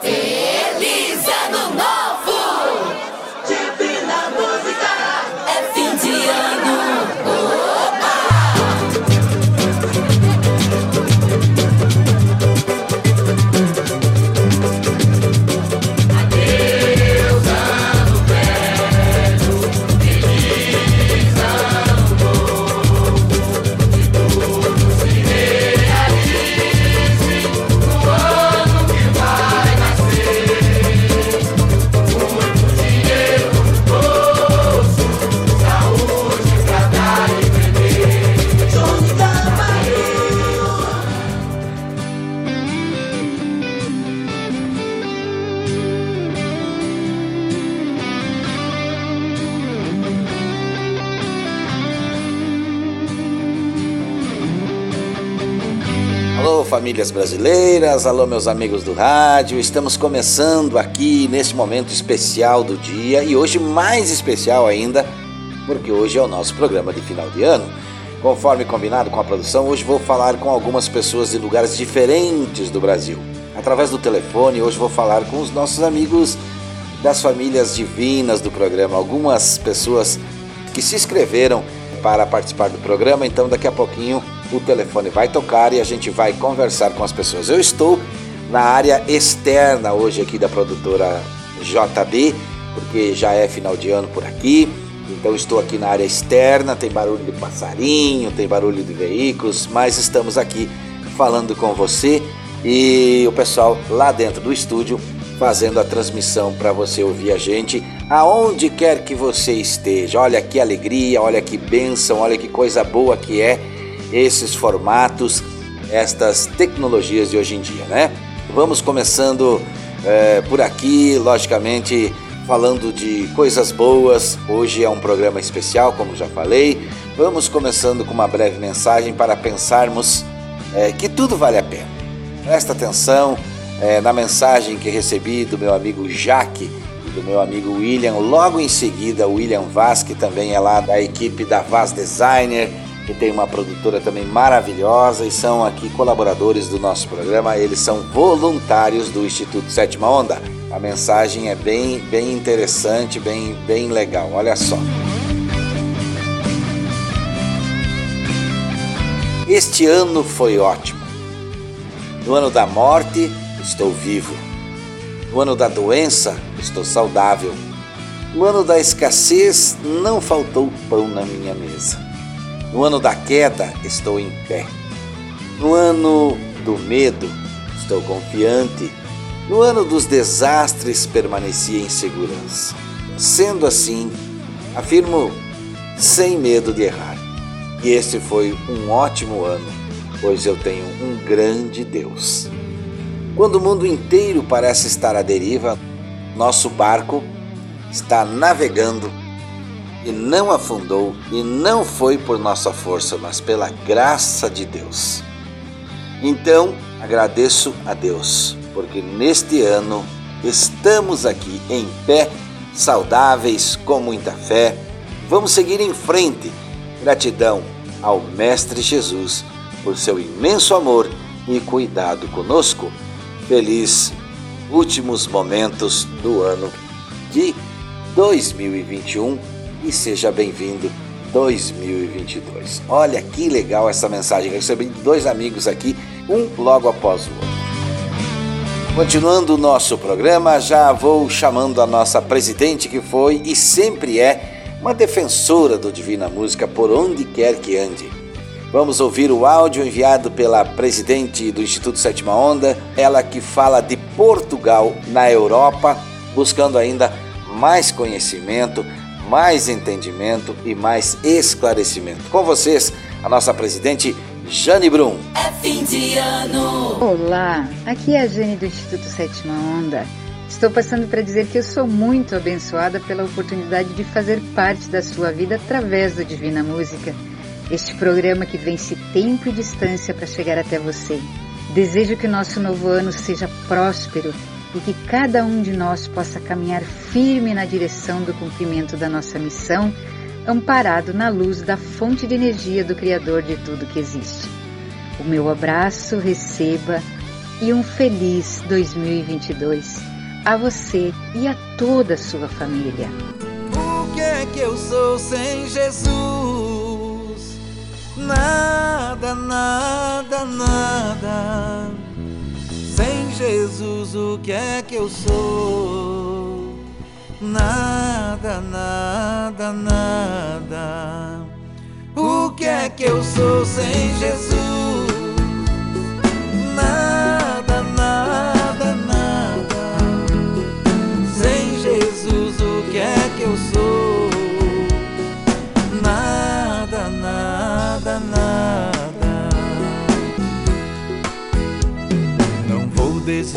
Feliz Ano Novo! Brasileiras, alô meus amigos do rádio. Estamos começando aqui nesse momento especial do dia e hoje mais especial ainda, porque hoje é o nosso programa de final de ano. Conforme combinado com a produção, hoje vou falar com algumas pessoas de lugares diferentes do Brasil. Através do telefone, hoje vou falar com os nossos amigos das famílias divinas do programa, algumas pessoas que se inscreveram para participar do programa, então daqui a pouquinho o telefone vai tocar e a gente vai conversar com as pessoas. Eu estou na área externa hoje aqui da produtora JB, porque já é final de ano por aqui. Então estou aqui na área externa, tem barulho de passarinho, tem barulho de veículos, mas estamos aqui falando com você e o pessoal lá dentro do estúdio fazendo a transmissão para você ouvir a gente aonde quer que você esteja. Olha que alegria, olha que bênção, olha que coisa boa que é esses formatos, estas tecnologias de hoje em dia, né? Vamos começando é, por aqui, logicamente falando de coisas boas. Hoje é um programa especial, como já falei. Vamos começando com uma breve mensagem para pensarmos é, que tudo vale a pena. Presta atenção é, na mensagem que recebi do meu amigo Jaque e do meu amigo William. Logo em seguida, o William Vaz, que também é lá da equipe da Vaz Designer que tem uma produtora também maravilhosa e são aqui colaboradores do nosso programa. Eles são voluntários do Instituto Sétima Onda. A mensagem é bem, bem interessante, bem, bem legal. Olha só. Este ano foi ótimo. No ano da morte, estou vivo. No ano da doença, estou saudável. No ano da escassez, não faltou pão na minha mesa. No ano da queda, estou em pé. No ano do medo, estou confiante. No ano dos desastres, permaneci em segurança. Sendo assim, afirmo sem medo de errar. E este foi um ótimo ano, pois eu tenho um grande Deus. Quando o mundo inteiro parece estar à deriva, nosso barco está navegando e não afundou, e não foi por nossa força, mas pela graça de Deus. Então, agradeço a Deus, porque neste ano estamos aqui em pé, saudáveis, com muita fé. Vamos seguir em frente. Gratidão ao Mestre Jesus por seu imenso amor e cuidado conosco. Feliz últimos momentos do ano de 2021 e seja bem-vindo 2022. Olha que legal essa mensagem. Recebi dois amigos aqui, um logo após o outro. Continuando o nosso programa, já vou chamando a nossa presidente, que foi e sempre é uma defensora do Divina Música por onde quer que ande. Vamos ouvir o áudio enviado pela presidente do Instituto Sétima Onda, ela que fala de Portugal na Europa, buscando ainda mais conhecimento mais entendimento e mais esclarecimento. Com vocês, a nossa presidente Jane Brum. É fim de ano. Olá, aqui é a Jane do Instituto Sétima Onda. Estou passando para dizer que eu sou muito abençoada pela oportunidade de fazer parte da sua vida através do Divina Música, este programa que vence tempo e distância para chegar até você. Desejo que o nosso novo ano seja próspero e que cada um de nós possa caminhar firme na direção do cumprimento da nossa missão, amparado na luz da fonte de energia do Criador de tudo que existe. O meu abraço receba e um feliz 2022 a você e a toda a sua família. O que é que eu sou sem Jesus? Nada, nada, nada. Jesus, o que é que eu sou? Nada, nada, nada. O que é que eu sou sem Jesus?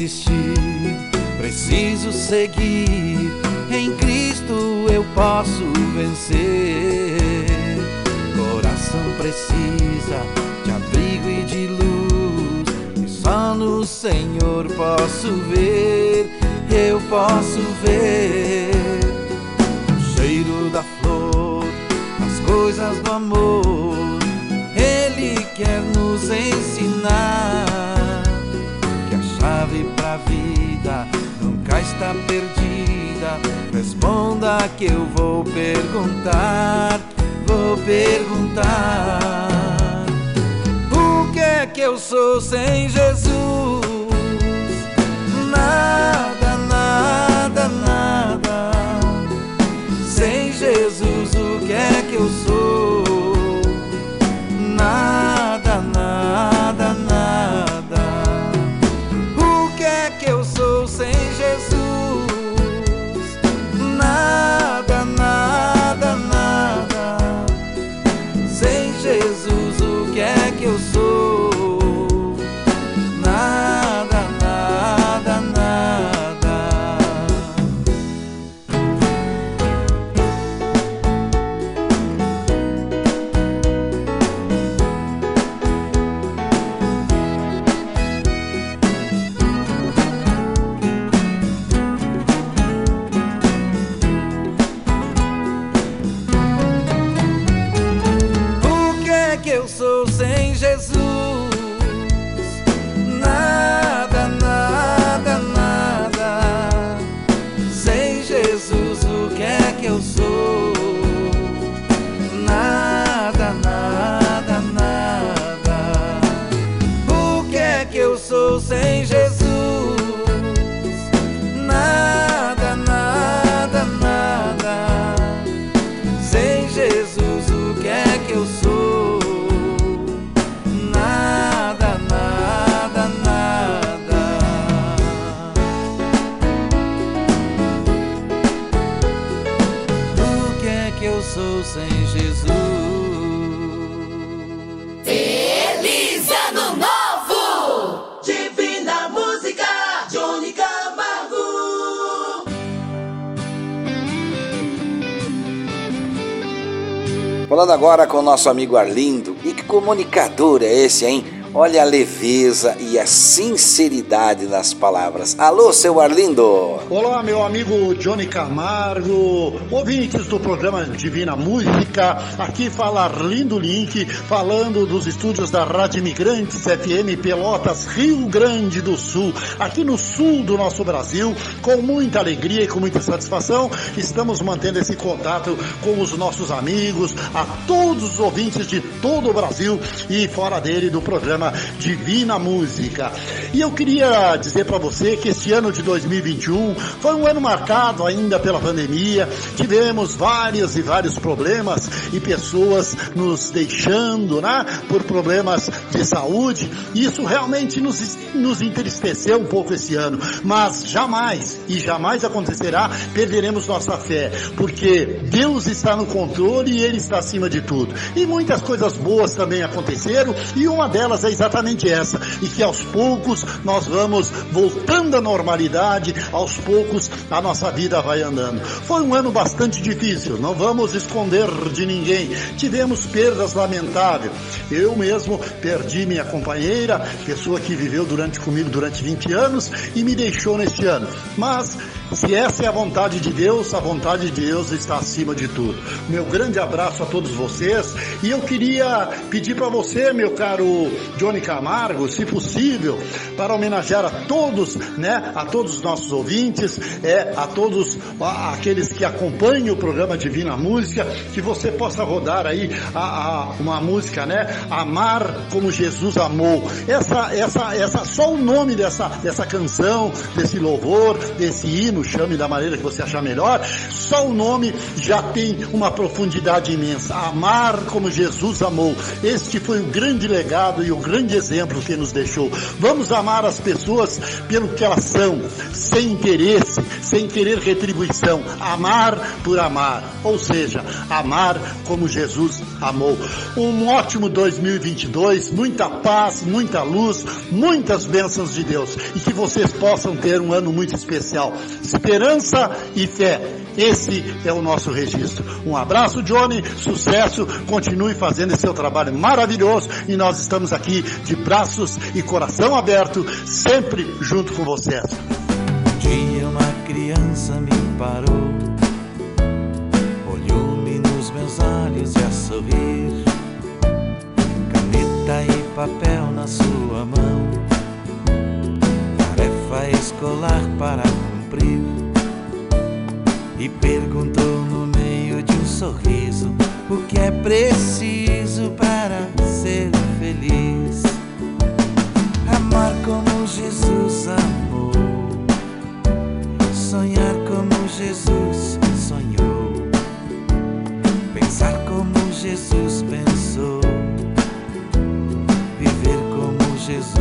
Desistir, preciso seguir. Em Cristo eu posso vencer. Coração precisa de abrigo e de luz. E só no Senhor posso ver, eu posso ver o cheiro da flor, as coisas do amor. Ele quer nos ensinar chave pra vida nunca está perdida. Responda que eu vou perguntar, vou perguntar. O que é que eu sou sem Jesus? Nada, nada, nada. Sem Jesus, o que é que eu sou? Nada, agora com o nosso amigo Arlindo. E que comunicador é esse, hein? Olha a leveza e a sinceridade nas palavras. Alô, seu Arlindo! Olá, meu amigo Johnny Camargo, ouvintes do programa Divina Música. Aqui fala Arlindo Link, falando dos estúdios da Rádio Imigrantes FM Pelotas, Rio Grande do Sul. Aqui no sul do nosso Brasil, com muita alegria e com muita satisfação, estamos mantendo esse contato com os nossos amigos, a todos os ouvintes de todo o Brasil e fora dele do programa Divina Música. E eu queria dizer para você que este ano de 2021 foi um ano marcado ainda pela pandemia. Tivemos vários e vários problemas e pessoas nos deixando, né, por problemas de saúde. Isso realmente nos, nos entristeceu um pouco esse ano, mas jamais e jamais acontecerá perderemos nossa fé, porque Deus está no controle e Ele está acima de tudo. E muitas coisas boas também aconteceram e uma delas é exatamente essa, e que aos poucos nós vamos voltando à normalidade, aos poucos a nossa vida vai andando. Foi um ano bastante difícil, não vamos esconder de ninguém. Tivemos perdas lamentáveis. Eu mesmo perdi minha companheira, pessoa que viveu durante comigo durante 20 anos e me deixou neste ano. Mas Se essa é a vontade de Deus, a vontade de Deus está acima de tudo. Meu grande abraço a todos vocês e eu queria pedir para você, meu caro Johnny Camargo, se possível, para homenagear a todos, né, a todos os nossos ouvintes, é, a todos a, aqueles que acompanham o programa Divina Música, que você possa rodar aí a, a, uma música, né, Amar como Jesus amou. Essa, essa, essa, só o nome dessa, dessa canção, desse louvor, desse hino, chame da maneira que você achar melhor, só o nome já tem uma profundidade imensa. Amar como Jesus amou. Este foi o grande legado e o grande exemplo que nos deixou. Vamos amar as pessoas pelo que elas são, sem interesse, sem querer retribuição. Amar por amar. Ou seja, amar como Jesus amou. Um ótimo 2022, muita paz, muita luz, muitas bênçãos de Deus e que vocês possam ter um ano muito especial. Esperança e fé. Esse é o nosso registro. Um abraço, Johnny, sucesso, continue fazendo esse seu trabalho maravilhoso e nós estamos aqui de braços e coração aberto, sempre junto com vocês. Um dia uma criança me parou, olhou-me nos meus olhos e a sorrir, caneta e papel na sua mão, tarefa escolar para cumprir, e perguntou no meio de um sorriso o que é preciso para ser feliz. Amar como Jesus amou, sonhar como Jesus sonhou, pensar como Jesus pensou, viver como Jesus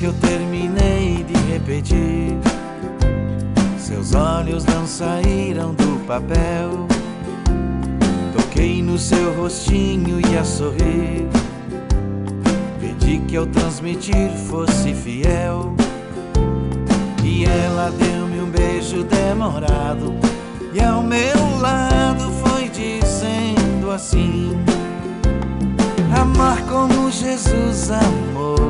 que eu terminei de repetir, seus olhos não saíram do papel. Toquei no seu rostinho e a sorrir. Pedi que ao transmitir fosse fiel. E ela deu-me um beijo demorado. E ao meu lado foi dizendo assim: Amar como Jesus amou,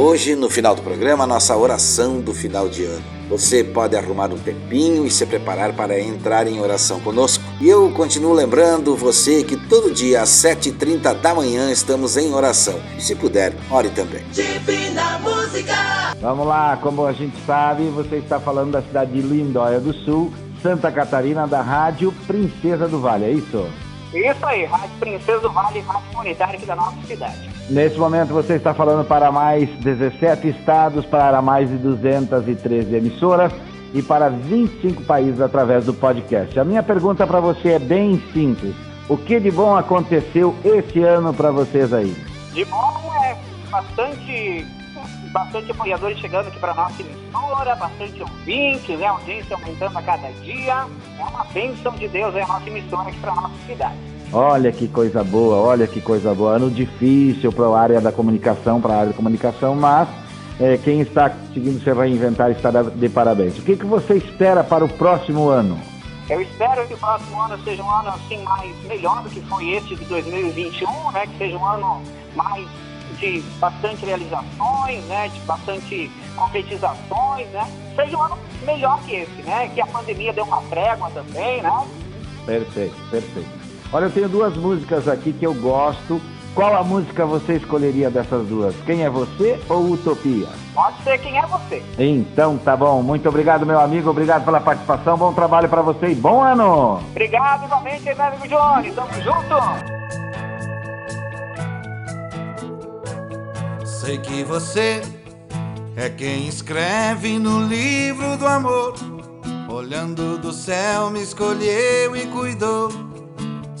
Hoje, no final do programa, nossa oração do final de ano. Você pode arrumar um tempinho e se preparar para entrar em oração conosco. E eu continuo lembrando você que todo dia às 7h30 da manhã estamos em oração. E se puder, ore também. Divina Música! Vamos lá, como a gente sabe, você está falando da cidade de Lindóia do Sul, Santa Catarina, da Rádio Princesa do Vale, é isso? Isso aí, Rádio Princesa do Vale, rádio comunitária aqui da nossa cidade. Nesse momento você está falando para mais 17 estados, para mais de 213 emissoras e para 25 países através do podcast. A minha pergunta para você é bem simples. O que de bom aconteceu esse ano para vocês aí? De bom é bastante, bastante apoiadores chegando aqui para nossa emissora, bastante ouvintes, né? A audiência aumentando a cada dia. É uma bênção de Deus é a nossa emissora aqui para nossa cidade. Olha que coisa boa, olha que coisa boa. Ano difícil para a área da comunicação, para a área da comunicação, mas é, quem está conseguindo se reinventar está de parabéns. O que, que você espera para o próximo ano? Eu espero que o próximo ano seja um ano assim mais melhor do que foi esse de 2021, né? Que seja um ano mais de bastante realizações, né? De bastante concretizações, né? Seja um ano melhor que esse, né? Que a pandemia deu uma trégua também, né? Perfeito, perfeito. Olha, eu tenho duas músicas aqui que eu gosto. Qual a música você escolheria dessas duas? Quem é você ou Utopia? Pode ser quem é você. Então tá bom. Muito obrigado, meu amigo. Obrigado pela participação. Bom trabalho para você e bom ano. Obrigado igualmente, meu amigo Johnny. Tamo junto. Sei que você é quem escreve no livro do amor. Olhando do céu, me escolheu e cuidou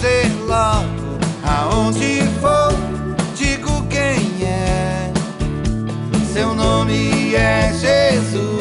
Dizer logo aonde for, digo quem é. Seu nome é Jesus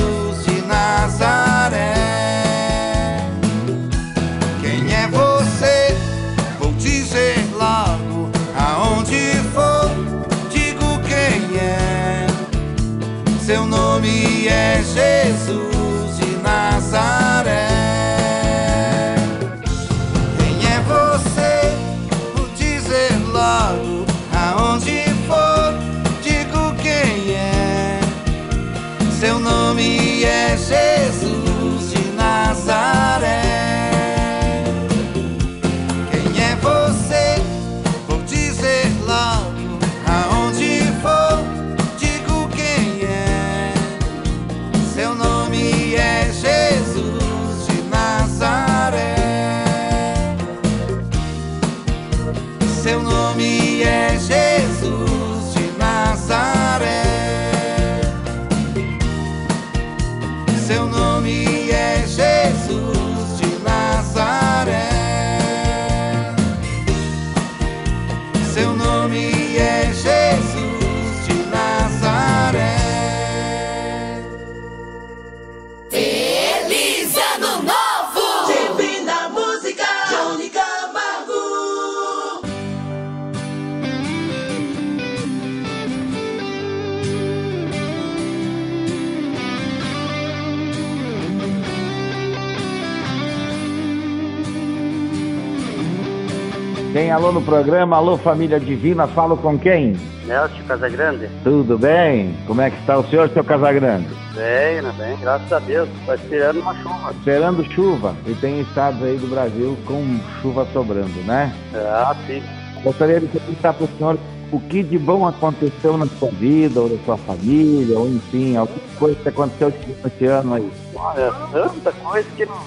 alô no programa, alô família divina, falo com quem? Nelson Casagrande? Tudo bem? Como é que está o senhor, seu Casagrande? Bem, né, bem, graças a Deus. Está esperando uma chuva. Esperando chuva, e tem estados aí do Brasil com chuva sobrando, né? Ah, sim. Gostaria de perguntar para o senhor o que de bom aconteceu na sua vida, ou na sua família, ou enfim, alguma coisa que aconteceu esse ano aí. Olha, tanta coisa que não.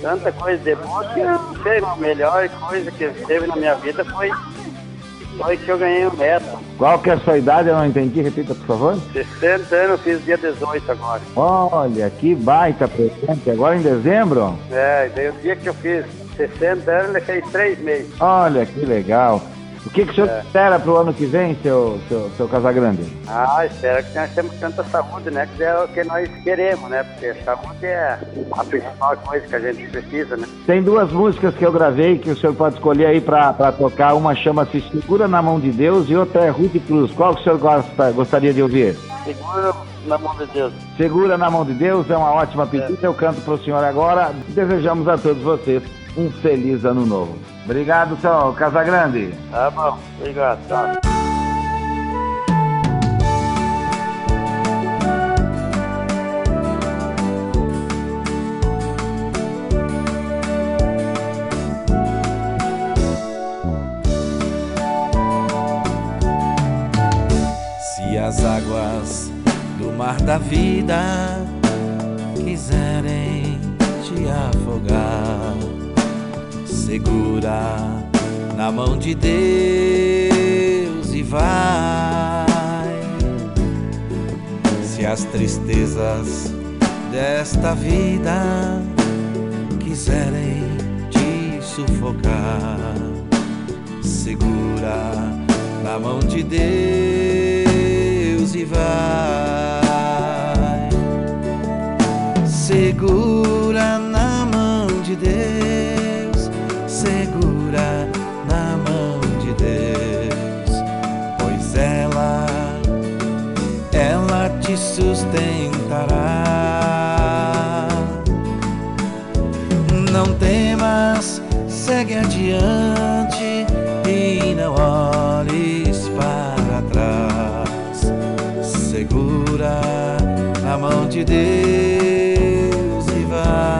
Tanta coisa de bom que eu não sei, a melhor coisa que teve na minha vida foi, foi que eu ganhei um neto. Qual que é a sua idade? Eu não entendi, repita, por favor. 60 anos, eu fiz dia 18 agora. Olha, que baita presente. Agora em dezembro? É, daí o dia que eu fiz 60 anos, ele fez três meses. Olha, que legal. O que, que o senhor É. espera para o ano que vem, seu, seu, seu Casagrande? Ah, espero que nós temos tanta saúde, né? Que é o que nós queremos, né? Porque saúde é a principal coisa que a gente precisa, né? Tem duas músicas que eu gravei que o senhor pode escolher aí para tocar. Uma chama-se Segura na Mão de Deus e outra é Rude Cruz. Qual que o senhor gosta, gostaria de ouvir? Segura na mão de Deus. Segura na Mão de Deus é uma ótima pedida. Eu canto para o senhor agora. Desejamos a todos vocês um feliz ano novo. Obrigado, seu Casagrande. Tá bom, obrigado. Tá. Se as águas do mar da vida quiserem te afogar, segura na mão de Deus e vai. Se as tristezas desta vida quiserem te sufocar, segura na mão de Deus e vai. Segura na mão de Deus, sustentará. Não temas, segue adiante e não olhes para trás. Segura na mão de Deus e vai.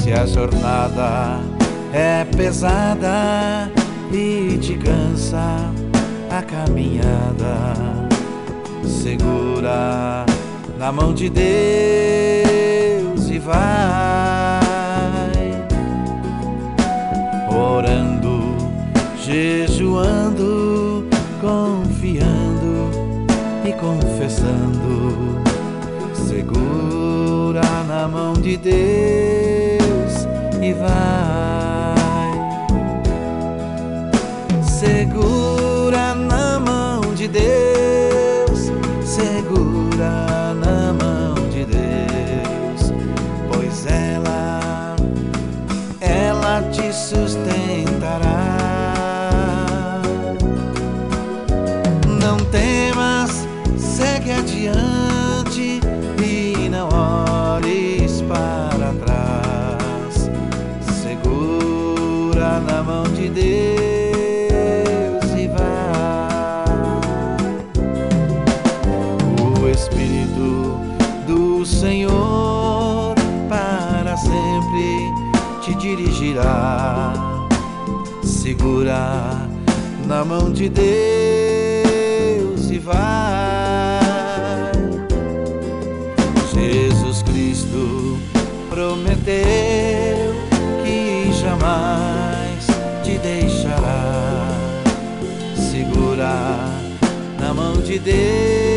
Se a jornada é pesada e te cansa a caminhada, segura na mão de Deus e vai orando, jejuando, confiando e confessando. Segura na mão de Deus e vai. De Deus, segura na mão de Deus, pois ela, ela te sustentará. segurar na mão de Deus e vai. Jesus Cristo prometeu que jamais te deixará segurar na mão de Deus.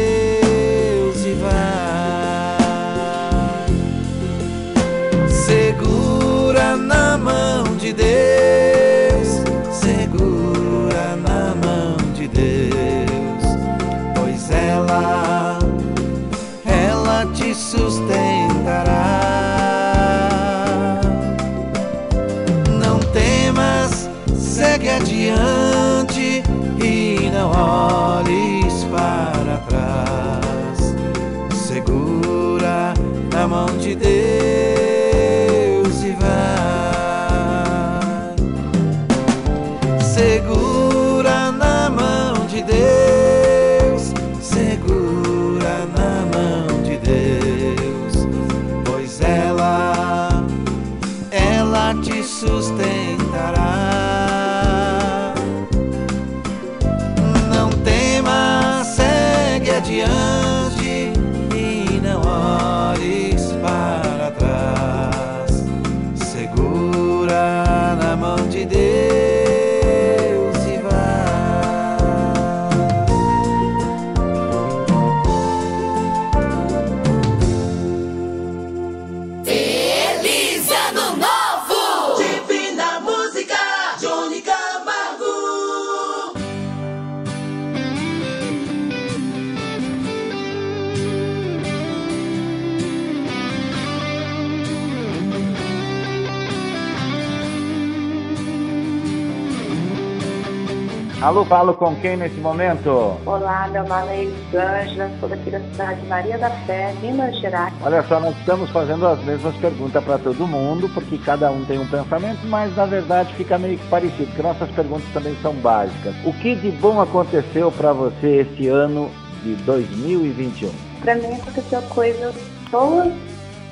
Alô, falo com quem nesse momento? Olá, meu nome é Elisângela, sou daqui da cidade de Maria da Fé, Minas Gerais. Olha só, nós estamos fazendo as mesmas perguntas para todo mundo, porque cada um tem um pensamento, mas na verdade fica meio que parecido, porque nossas perguntas também são básicas. O que de bom aconteceu para você esse ano de 2021? Para mim aconteceu coisas boas,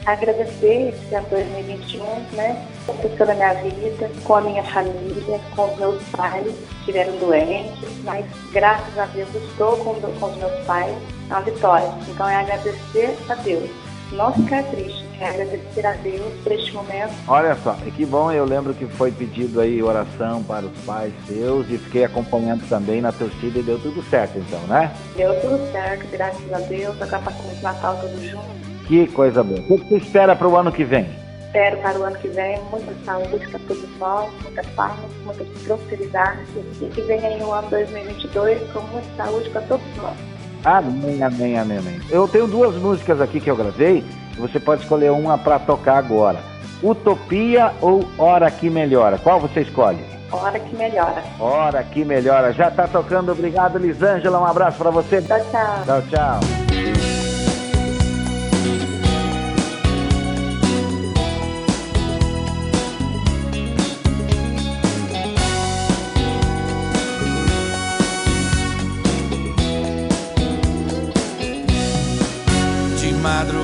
agradecer esse ano 2021, né? Aconteceu na minha vida, com a minha família, com os meus pais, que estiveram doentes, mas graças a Deus eu estou com, com os meus pais, uma vitória. Então é agradecer a Deus. Não ficar triste, é agradecer a Deus por este momento. Olha só, e que bom, eu lembro que foi pedido aí oração para os pais seus e fiquei acompanhando também na torcida e deu tudo certo então, né? Deu tudo certo, graças a Deus, agora passamos o Natal todos juntos. Que coisa boa. O que você espera para o ano que vem? Espero para o ano que vem muita saúde para todos nós, muita paz, muita prosperidade e que venha aí um ano 2022 com muita saúde para todos nós. Amém, amém, amém, amém. Eu tenho duas músicas aqui que eu gravei, você pode escolher uma para tocar agora. Utopia ou Hora que Melhora? Qual você escolhe? Hora que melhora. Hora que Melhora. Já tá tocando. Obrigado, Lisângela. Um abraço para você. Tchau, tchau. Tchau, tchau.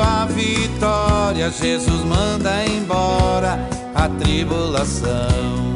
a vitória. Jesus manda embora a tribulação.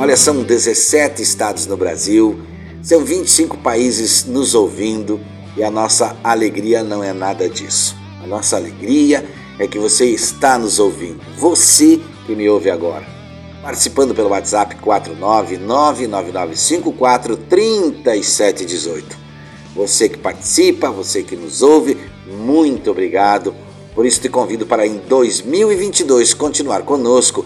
Olha, são 17 estados no Brasil, são 25 países nos ouvindo e a nossa alegria não é nada disso. A nossa alegria é que você está nos ouvindo, você que me ouve agora. Participando pelo WhatsApp 49999543718. Você que participa, você que nos ouve, muito obrigado. Por isso te convido para em 2022 continuar conosco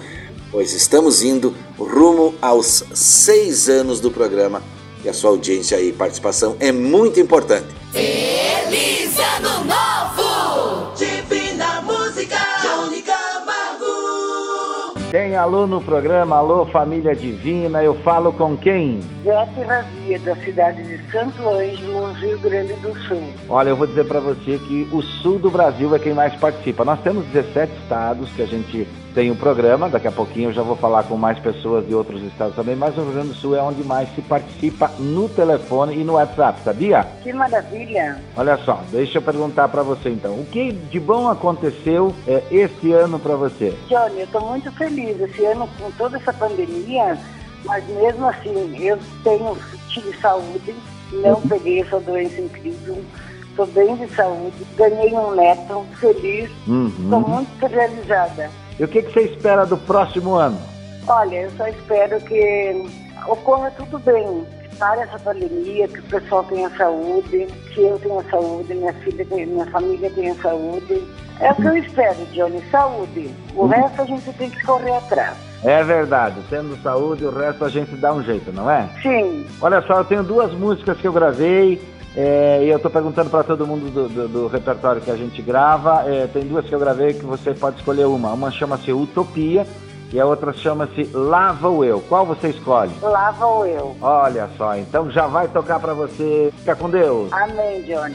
pois estamos indo rumo aos seis anos do programa e a sua audiência e participação é muito importante. Feliz Ano Novo! Divina Música, Johnny Camargo. Tem alô no programa, alô família divina, eu falo com quem? Zete Vazia, da cidade de Santo Ângelo, Rio Grande do Sul. Olha, eu vou dizer para você que o sul do Brasil é quem mais participa. Nós temos 17 estados que a gente tem um programa, daqui a pouquinho eu já vou falar com mais pessoas de outros estados também, mas o Rio Grande do Sul é onde mais se participa no telefone e no WhatsApp, sabia? Que maravilha! Olha só, deixa eu perguntar para você então, o que de bom aconteceu é, este ano para você? Johnny, eu estou muito feliz esse ano com toda essa pandemia, mas mesmo assim eu tenho tive saúde, não peguei essa doença incrível, estou bem de saúde, ganhei um neto, feliz, Uhum. estou muito realizada. E o que, que você espera do próximo ano? Olha, eu só espero que ocorra tudo bem. que Pare essa pandemia, que o pessoal tenha saúde, que eu tenha saúde, minha filha, tenha- minha família tenha saúde. É o que eu espero, Johnny, saúde. O resto a gente tem que correr atrás. É verdade, tendo saúde, o resto a gente dá um jeito, não é? Sim, Olha só, eu tenho duas músicas que eu gravei é, e eu tô perguntando para todo mundo do, do- do repertório que a gente grava. É, tem duas que eu gravei que você pode escolher uma. Uma chama-se Utopia e a outra chama-se Lava o Eu. Qual você escolhe? lava o eu. Olha só, então já vai tocar para você. Fica com Deus. Amém, Johnny.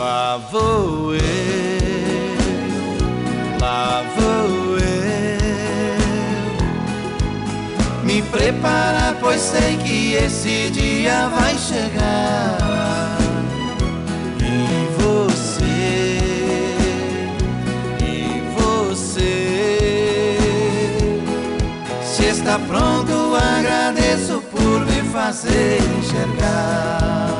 Lá vou eu, lá vou eu. Me preparar, pois sei que esse dia vai chegar. E você, e você. Se está pronto, agradeço por me fazer enxergar.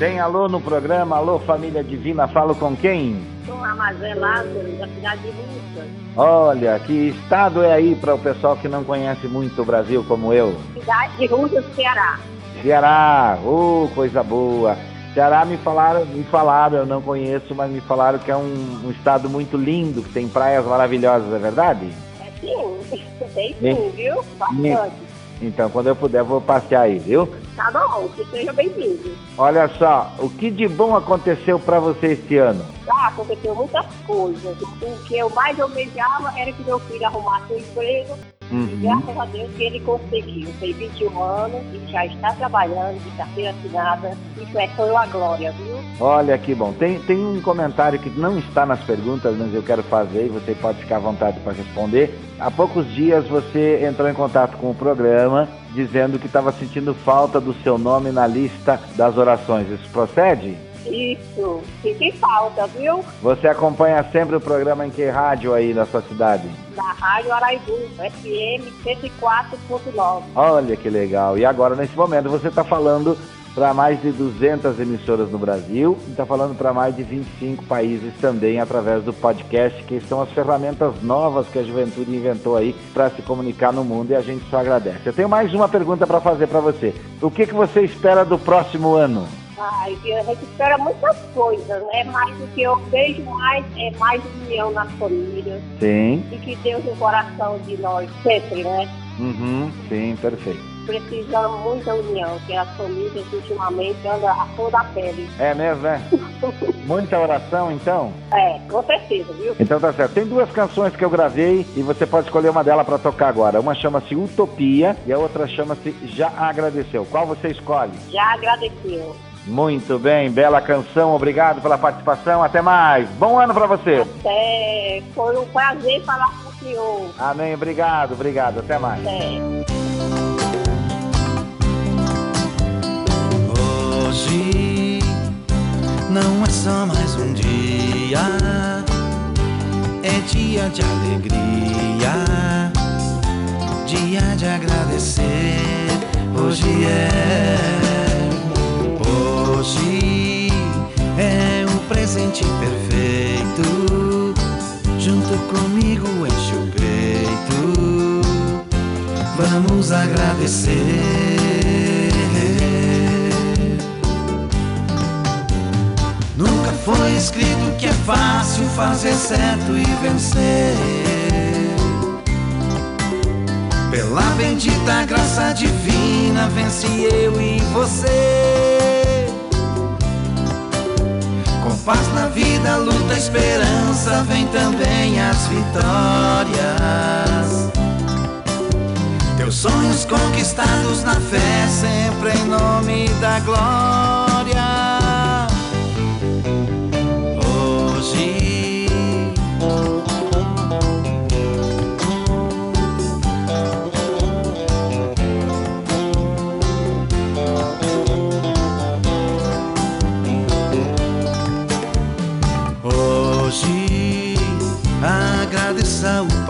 Tem alô no programa, alô família divina, falo com quem? Sou Amazé Lázaro, da cidade de Russa. Olha, que estado é aí para o pessoal que não conhece muito o Brasil como eu? Cidade de Russa, Ceará. Ceará, oh, coisa boa. Ceará me falaram, me falaram, eu não conheço, mas me falaram que é um, um estado muito lindo, que tem praias maravilhosas, é verdade? É sim, tem Sim. sim, viu? Bastante. Então, quando eu puder, vou passear aí, viu? Tá bom, que seja bem-vindo. Olha só, o que de bom aconteceu para você este ano? Já aconteceu muitas coisas. O que eu mais almejava era que meu filho arrumasse um emprego. Uhum. E graças a Deus que ele conseguiu. Tem 21 anos e já está trabalhando de carteira assinada. Isso é foi uma glória, viu? Olha que bom. Tem, tem um comentário que não está nas perguntas, mas eu quero fazer e você pode ficar à vontade para responder. Há poucos dias você entrou em contato com o programa dizendo que estava sentindo falta do seu nome na lista das orações. Isso procede? Isso. Fica em falta, viu? Você acompanha sempre o programa em que rádio aí na sua cidade? Da Rádio Araibu, FM 104.9. Olha que legal. E agora, nesse momento, você está falando para mais de 200 emissoras no Brasil e está falando para mais de 25 países também através do podcast, que são as ferramentas novas que a juventude inventou aí para se comunicar no mundo e a gente só agradece. Eu tenho mais uma pergunta para fazer para você. O que, que você espera do próximo ano? Ai, que a gente espera muitas coisas, né? Mas o que eu vejo mais é mais união nas famílias. Sim. E que Deus no coração de nós sempre, né? Uhum, sim, perfeito. Precisamos muita união, que as famílias ultimamente andam a flor da pele. É mesmo, é? Muita oração, então? É, com certeza, viu? Então tá certo. Tem duas canções que eu gravei e você pode escolher uma delas para tocar agora. Uma chama-se Utopia e a outra chama-se Já Agradeceu. Qual você escolhe? Já agradeceu. Muito bem, bela canção. Obrigado pela participação. Até mais. Bom ano para você. É, foi um prazer falar com o senhor. Amém. Obrigado, obrigado. Até mais. É. Hoje Não é só mais um dia, é dia de alegria, dia de agradecer. Hoje é, hoje é o presente perfeito. Junto comigo enche o peito, vamos agradecer. Nunca foi escrito que é fácil fazer certo e vencer. Pela bendita graça divina, vence eu e você. Paz na vida, luta, esperança, vem também as vitórias. Teus sonhos conquistados na fé, sempre em nome da glória.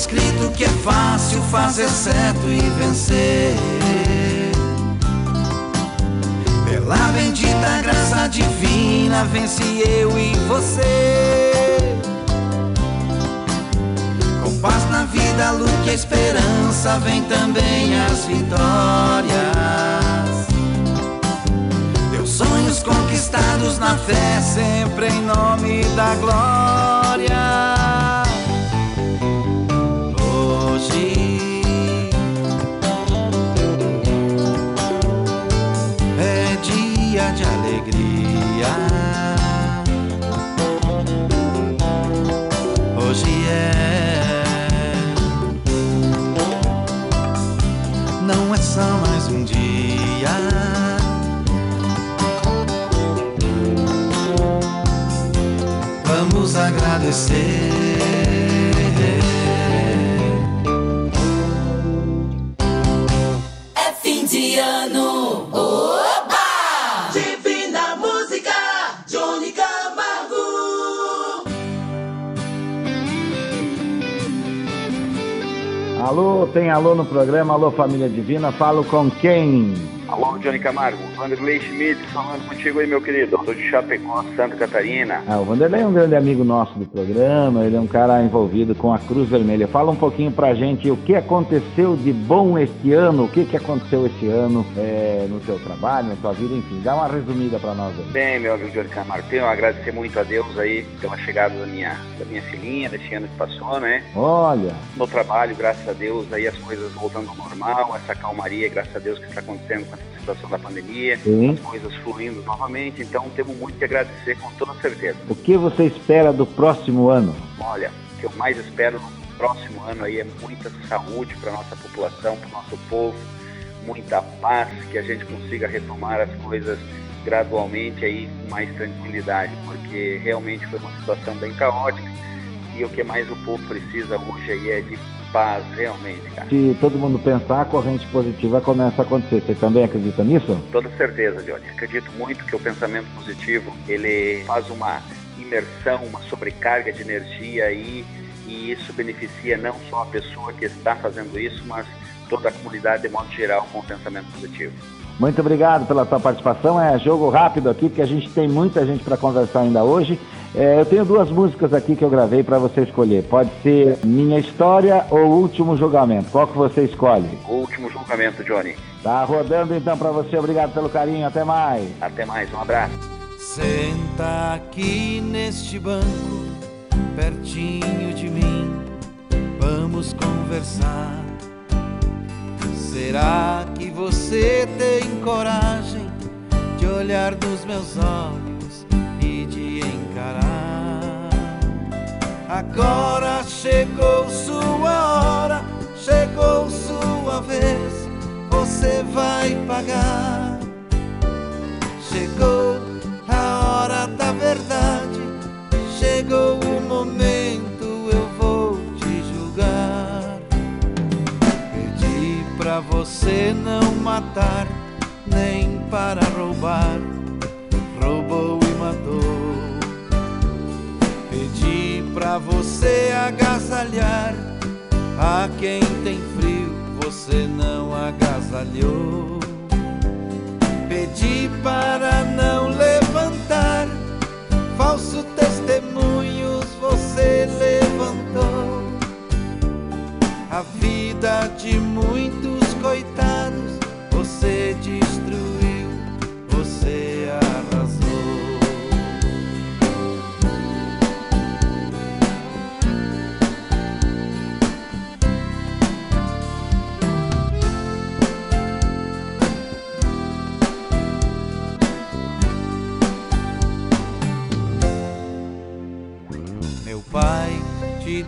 Escrito que é fácil fazer certo e vencer. Pela bendita graça divina, vence eu e você. Com paz na vida, luz e esperança, vem também as vitórias. Teus sonhos conquistados na fé, sempre em nome da glória. Agradecer. É fim de ano. Oba! Divina música, Johnny Camargo. Alô, tem alô no programa, alô família divina, falo com quem? Alô, Johnny Camargo, Vanderlei Schmidt falando contigo aí, meu querido. Sou de Chapecó, Santa Catarina. Ah, o Vanderlei é um grande amigo nosso do programa, ele é um cara envolvido com a Cruz Vermelha. Fala um pouquinho pra gente o que aconteceu de bom este ano, o que, que aconteceu este ano é, no teu trabalho, na tua vida, enfim, dá uma resumida pra nós aí. Bem, meu amigo Camargo, tenho a agradecer muito a Deus aí pela chegada da minha, da minha filhinha, desse ano que passou, né? Olha, No trabalho, graças a Deus, aí as coisas voltando ao normal, essa calmaria, graças a Deus, que está acontecendo com essa situação da pandemia, Sim. as coisas fluindo novamente, então temos muito que agradecer com toda certeza. o que você espera do próximo ano? Olha, o que eu mais espero no próximo ano aí é muita saúde para nossa população, para o nosso povo, muita paz, que a gente consiga retomar as coisas gradualmente aí com mais tranquilidade, porque realmente foi uma situação bem caótica e o que mais o povo precisa hoje aí é de paz, realmente, cara. Se todo mundo pensar, a corrente positiva começa a acontecer. Você também acredita nisso? Toda certeza, Johnny. Acredito muito que o pensamento positivo ele faz uma imersão, uma sobrecarga de energia aí e isso beneficia não só a pessoa que está fazendo isso, mas toda a comunidade de modo geral com o pensamento positivo. Muito obrigado pela tua participação. É jogo rápido aqui, porque a gente tem muita gente para conversar ainda hoje. É, eu tenho duas músicas aqui que eu gravei para você escolher. Pode ser Minha História ou Último Julgamento. Qual que você escolhe? O último julgamento, Johnny. Tá rodando então para você. Obrigado pelo carinho. Até mais. Até mais, um abraço. Senta aqui neste banco, pertinho de mim, vamos conversar. Será que você tem coragem de olhar nos meus olhos Agora chegou sua hora, chegou sua vez, você vai pagar. Chegou a hora da verdade, chegou o momento, eu vou te julgar. Pedi pra você não matar, nem para roubar, você agasalhar, a quem tem frio você não agasalhou. Pedi para não levantar. Falso testemunhos, você levantou. A vida de muitos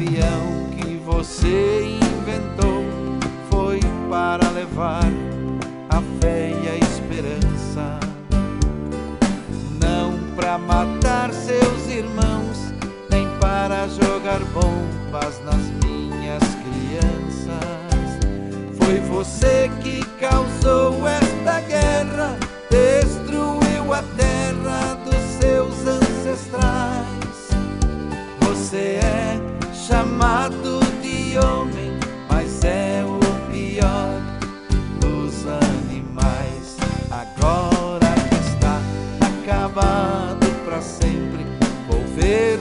avião que você inventou foi para levar a fé e a esperança, não para matar seus irmãos, nem para jogar bombas nas minhas crianças. Foi você que causou esta vou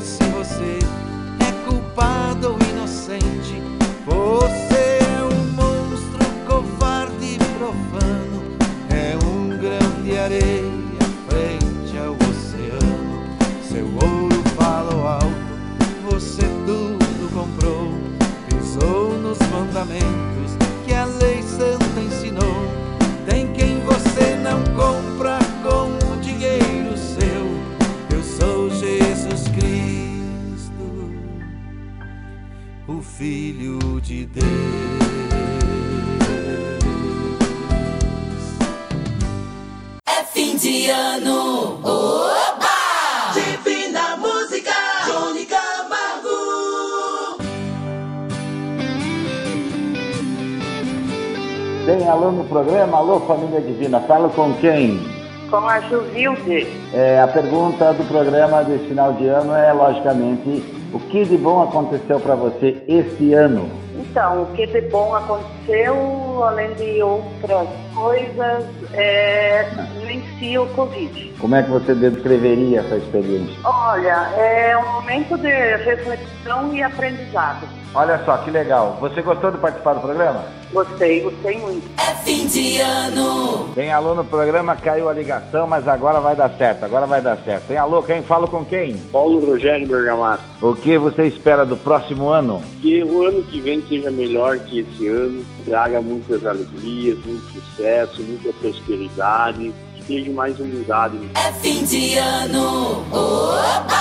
de Deus. É fim de ano. Oba! Divina música. Johnny Camargo. Tem alô no programa? Alô, família divina. Falo com quem? Com a Juvilde. É, a pergunta do programa desse final de ano é, logicamente, o que de bom aconteceu para você este ano? Então, o que de bom aconteceu, além de outras coisas, é si o Covid. Como é que você descreveria essa experiência? Olha, é um momento de reflexão e aprendizado. Olha só, que legal. Você gostou de participar do programa? Gostei, gostei muito. É fim de ano. Tem alô no programa, caiu a ligação, mas agora vai dar certo, agora vai dar certo. Tem alô, quem fala com quem? Paulo Rogério Bergamasco. O que você espera do próximo ano? Que o ano que vem seja melhor que esse ano, traga muitas alegrias, muito sucesso, muita prosperidade, que seja mais humildade. É fim de ano. Oba!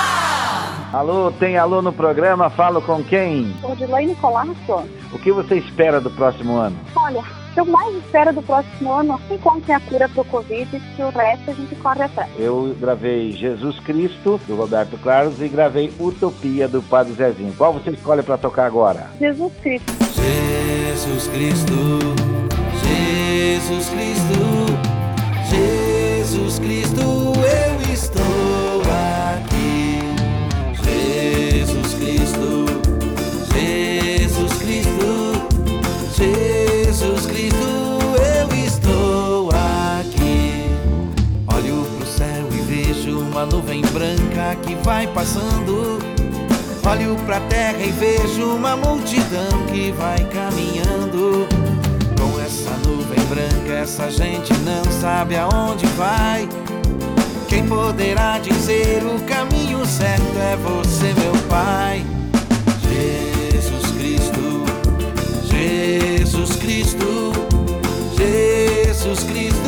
Alô, tem alô no programa, falo com quem? Odilene Colasso. O que você espera do próximo ano? Olha, o que eu mais espero do próximo ano é encontre a cura pro Covid, que o resto a gente corre atrás. Eu gravei Jesus Cristo, do Roberto Carlos, e gravei Utopia, do Padre Zezinho. Qual você escolhe para tocar agora? Jesus Cristo. Jesus Cristo, Jesus Cristo, Jesus Cristo, eu estou aqui. Jesus Cristo, Jesus Cristo, Jesus Cristo, eu estou aqui. Olho pro céu e vejo uma nuvem branca que vai passando. Olho pra terra e vejo uma multidão que vai caminhando. Essa nuvem branca, essa gente não sabe aonde vai. Quem poderá dizer o caminho certo é você, meu Pai. Jesus Cristo, Jesus Cristo, Jesus Cristo,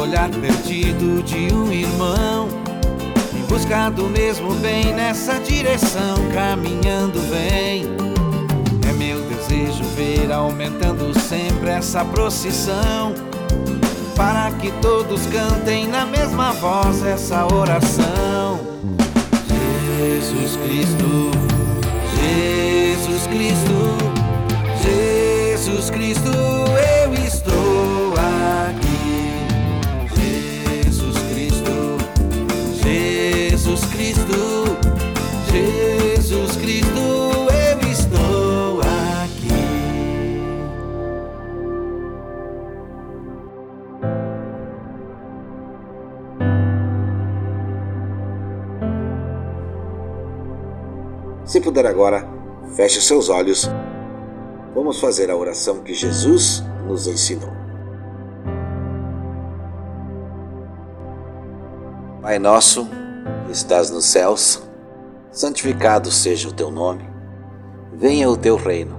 olhar perdido de um irmão. Em busca do mesmo bem nessa direção, caminhando vem. É meu desejo ver aumentando sempre essa procissão. Para que todos cantem na mesma voz essa oração. Jesus Cristo, Jesus Cristo, Jesus Cristo, Puder agora, feche seus olhos. Vamos fazer a oração que Jesus nos ensinou. Pai nosso, que estás nos céus, santificado seja o teu nome. Venha o teu reino.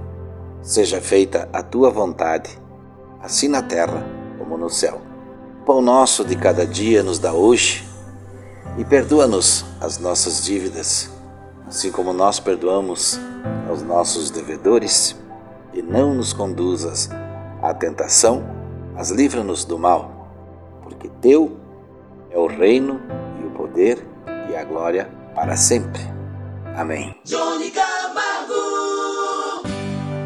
Seja feita a tua vontade, assim na terra como no céu. Pão nosso de cada dia nos dá hoje e perdoa-nos as nossas dívidas, assim como nós perdoamos aos nossos devedores, e não nos conduzas à tentação, mas livra-nos do mal, porque teu é o reino e o poder e a glória para sempre. Amém.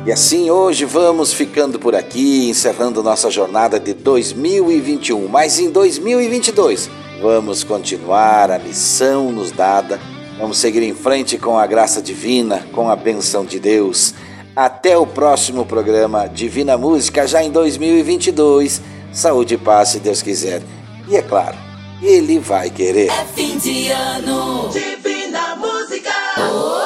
E assim hoje vamos ficando por aqui, encerrando nossa jornada de 2021. Mas em 2022 vamos continuar a missão nos dada. Vamos seguir em frente com a graça divina, com a benção de Deus. Até o próximo programa Divina Música, já em 2022. Saúde e paz, se Deus quiser. E é claro, Ele vai querer. É fim de ano. Divina Música. Oh.